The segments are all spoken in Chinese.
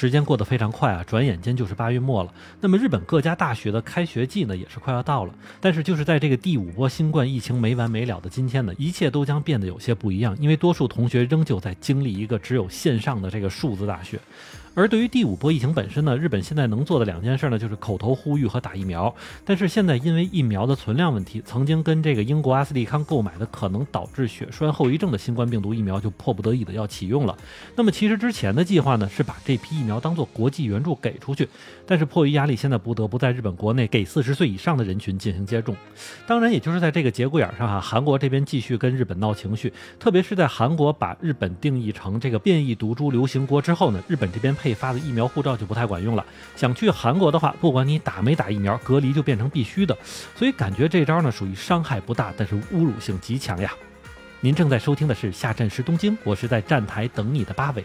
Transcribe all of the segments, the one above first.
时间过得非常快啊，转眼间就是八月末了。那么日本各家大学的开学季呢，也是快要到了。但是就是在这个第五波新冠疫情没完没了的今天呢，一切都将变得有些不一样，因为多数同学仍旧在经历一个只有线上的这个数字大学。而对于第五波疫情本身呢，日本现在能做的两件事呢，就是口头呼吁和打疫苗。但是现在因为疫苗的存量问题，曾经跟这个英国阿斯利康购买的可能导致血栓后遗症的新冠病毒疫苗就迫不得已的要启用了。那么其实之前的计划呢，是把这批疫苗当做国际援助给出去，但是迫于压力，现在不得不在日本国内给四十岁以上的人群进行接种。当然，也就是在这个节骨眼上哈，韩国这边继续跟日本闹情绪，特别是在韩国把日本定义成这个变异毒株流行国之后呢，日本这边配发的疫苗护照就不太管用了。想去韩国的话，不管你打没打疫苗，隔离就变成必须的。所以感觉这招呢属于伤害不大，但是侮辱性极强呀。您正在收听的是下站时东京，我是在站台等你的八尾。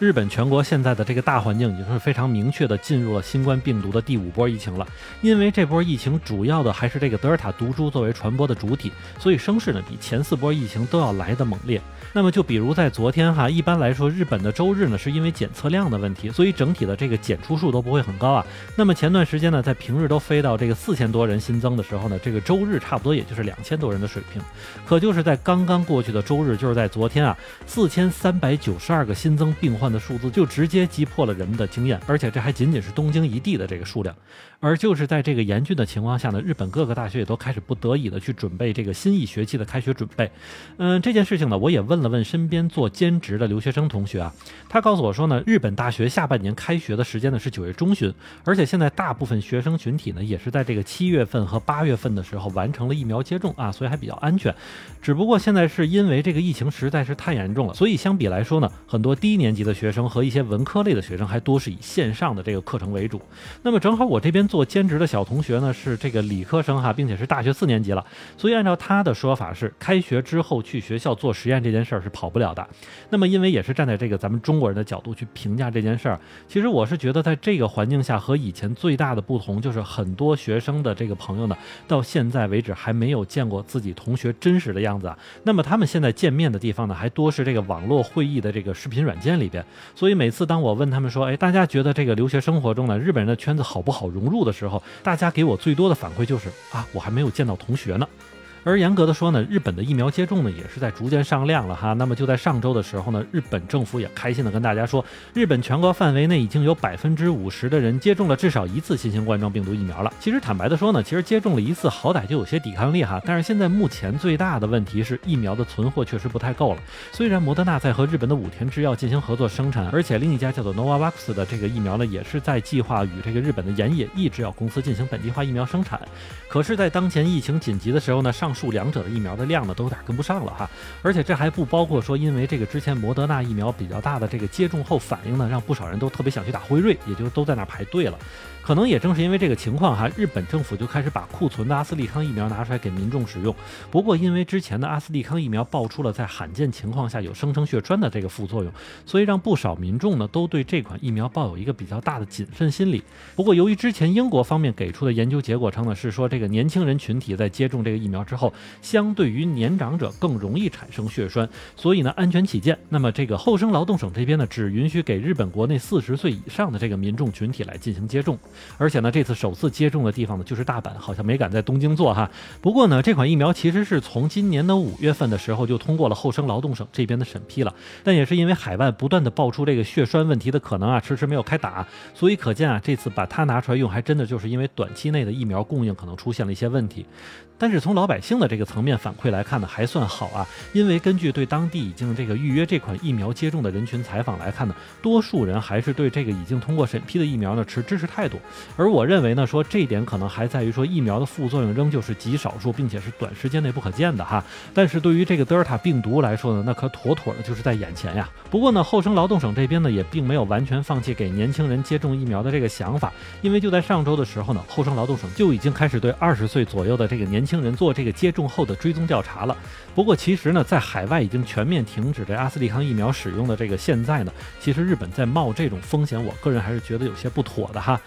日本全国现在的这个大环境已经是非常明确的进入了新冠病毒的第五波疫情了。因为这波疫情主要的还是这个德尔塔毒株作为传播的主体，所以声势呢比前四波疫情都要来得猛烈。那么就比如在昨天哈，一般来说日本的周日呢是因为检测量的问题，所以整体的这个检出数都不会很高啊。那么前段时间呢，在平日都飞到这个四千多人新增的时候呢，这个周日差不多也就是两千多人的水平。可就是在刚刚过去的周日，就是在昨天啊，四千三百九十二个新增病患。的数字就直接击破了人们的经验，而且这还仅仅是东京一地的这个数量。而就是在这个严峻的情况下呢，日本各个大学也都开始不得已的去准备这个新一学期的开学准备。嗯，这件事情呢，我也问了问身边做兼职的留学生同学啊，他告诉我说呢，日本大学下半年开学的时间呢是九月中旬，而且现在大部分学生群体呢也是在这个七月份和八月份的时候完成了疫苗接种啊，所以还比较安全。只不过现在是因为这个疫情实在是太严重了，所以相比来说呢，很多低年级的学生和一些文科类的学生还多是以线上的这个课程为主。那么正好我这边。做兼职的小同学呢是这个理科生哈，并且是大学四年级了，所以按照他的说法是，开学之后去学校做实验这件事儿是跑不了的。那么因为也是站在这个咱们中国人的角度去评价这件事儿，其实我是觉得在这个环境下和以前最大的不同就是很多学生的这个朋友呢，到现在为止还没有见过自己同学真实的样子啊。那么他们现在见面的地方呢，还多是这个网络会议的这个视频软件里边。所以每次当我问他们说，哎，大家觉得这个留学生活中呢，日本人的圈子好不好融入？的时候，大家给我最多的反馈就是啊，我还没有见到同学呢。而严格的说呢，日本的疫苗接种呢也是在逐渐上量了哈。那么就在上周的时候呢，日本政府也开心的跟大家说，日本全国范围内已经有百分之五十的人接种了至少一次新型冠状病毒疫苗了。其实坦白的说呢，其实接种了一次好歹就有些抵抗力哈。但是现在目前最大的问题是疫苗的存货确实不太够了。虽然莫德纳在和日本的武田制药进行合作生产，而且另一家叫做 Novavax 的这个疫苗呢也是在计划与这个日本的岩野义制药公司进行本地化疫苗生产。可是，在当前疫情紧急的时候呢，上上述两者的疫苗的量呢，都有点跟不上了哈，而且这还不包括说，因为这个之前摩德纳疫苗比较大的这个接种后反应呢，让不少人都特别想去打辉瑞，也就都在那排队了。可能也正是因为这个情况哈，日本政府就开始把库存的阿斯利康疫苗拿出来给民众使用。不过因为之前的阿斯利康疫苗爆出了在罕见情况下有生成血栓的这个副作用，所以让不少民众呢都对这款疫苗抱有一个比较大的谨慎心理。不过由于之前英国方面给出的研究结果称呢是说这个年轻人群体在接种这个疫苗之后，后相对于年长者更容易产生血栓，所以呢安全起见，那么这个厚生劳动省这边呢只允许给日本国内四十岁以上的这个民众群体来进行接种。而且呢，这次首次接种的地方呢，就是大阪，好像没敢在东京做哈。不过呢，这款疫苗其实是从今年的五月份的时候就通过了厚生劳动省这边的审批了，但也是因为海外不断的爆出这个血栓问题的可能啊，迟迟没有开打。所以可见啊，这次把它拿出来用，还真的就是因为短期内的疫苗供应可能出现了一些问题。但是从老百姓的这个层面反馈来看呢，还算好啊。因为根据对当地已经这个预约这款疫苗接种的人群采访来看呢，多数人还是对这个已经通过审批的疫苗呢持支持态度。而我认为呢，说这一点可能还在于说疫苗的副作用仍旧是极少数，并且是短时间内不可见的哈。但是对于这个德尔塔病毒来说呢，那可妥妥的就是在眼前呀。不过呢，厚生劳动省这边呢也并没有完全放弃给年轻人接种疫苗的这个想法，因为就在上周的时候呢，厚生劳动省就已经开始对二十岁左右的这个年。轻人做这个接种后的追踪调查了。不过其实呢，在海外已经全面停止这阿斯利康疫苗使用的这个现在呢，其实日本在冒这种风险，我个人还是觉得有些不妥的哈。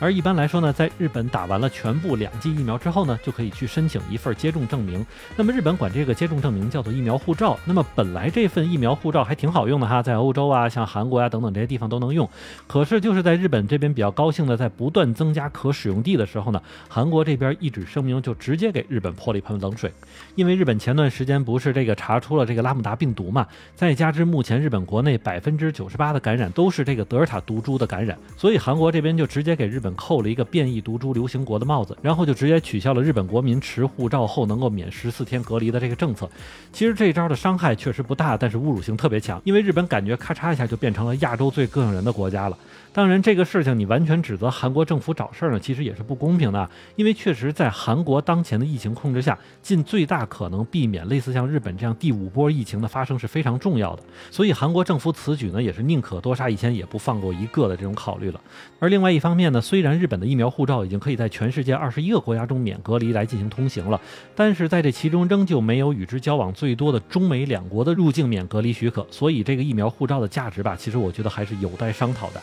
而一般来说呢，在日本打完了全部两剂疫苗之后呢，就可以去申请一份接种证明。那么日本管这个接种证明叫做疫苗护照。那么本来这份疫苗护照还挺好用的哈，在欧洲啊、像韩国呀等等这些地方都能用。可是就是在日本这边比较高兴的，在不断增加可使用地的时候呢，韩国这边一纸声明就直接给日本泼了一盆冷水。因为日本前段时间不是这个查出了这个拉姆达病毒嘛，再加之目前日本国内百分之九十八的感染都是这个德尔塔毒株的感染，所以韩国这边就直接给日本扣了一个变异毒株流行国的帽子，然后就直接取消了日本国民持护照后能够免十四天隔离的这个政策。其实这招的伤害确实不大，但是侮辱性特别强，因为日本感觉咔嚓一下就变成了亚洲最膈应人的国家了。当然，这个事情你完全指责韩国政府找事儿呢，其实也是不公平的，因为确实在韩国当前的疫情控制下，尽最大可能避免类似像日本这样第五波疫情的发生是非常重要的。所以韩国政府此举呢，也是宁可多杀一千，也不放过一个的这种考虑了。而另外一方面呢，虽虽然日本的疫苗护照已经可以在全世界二十一个国家中免隔离来进行通行了，但是在这其中仍旧没有与之交往最多的中美两国的入境免隔离许可。所以这个疫苗护照的价值吧，其实我觉得还是有待商讨的。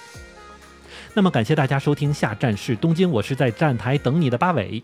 那么感谢大家收听，下站是东京，我是在站台等你的八尾。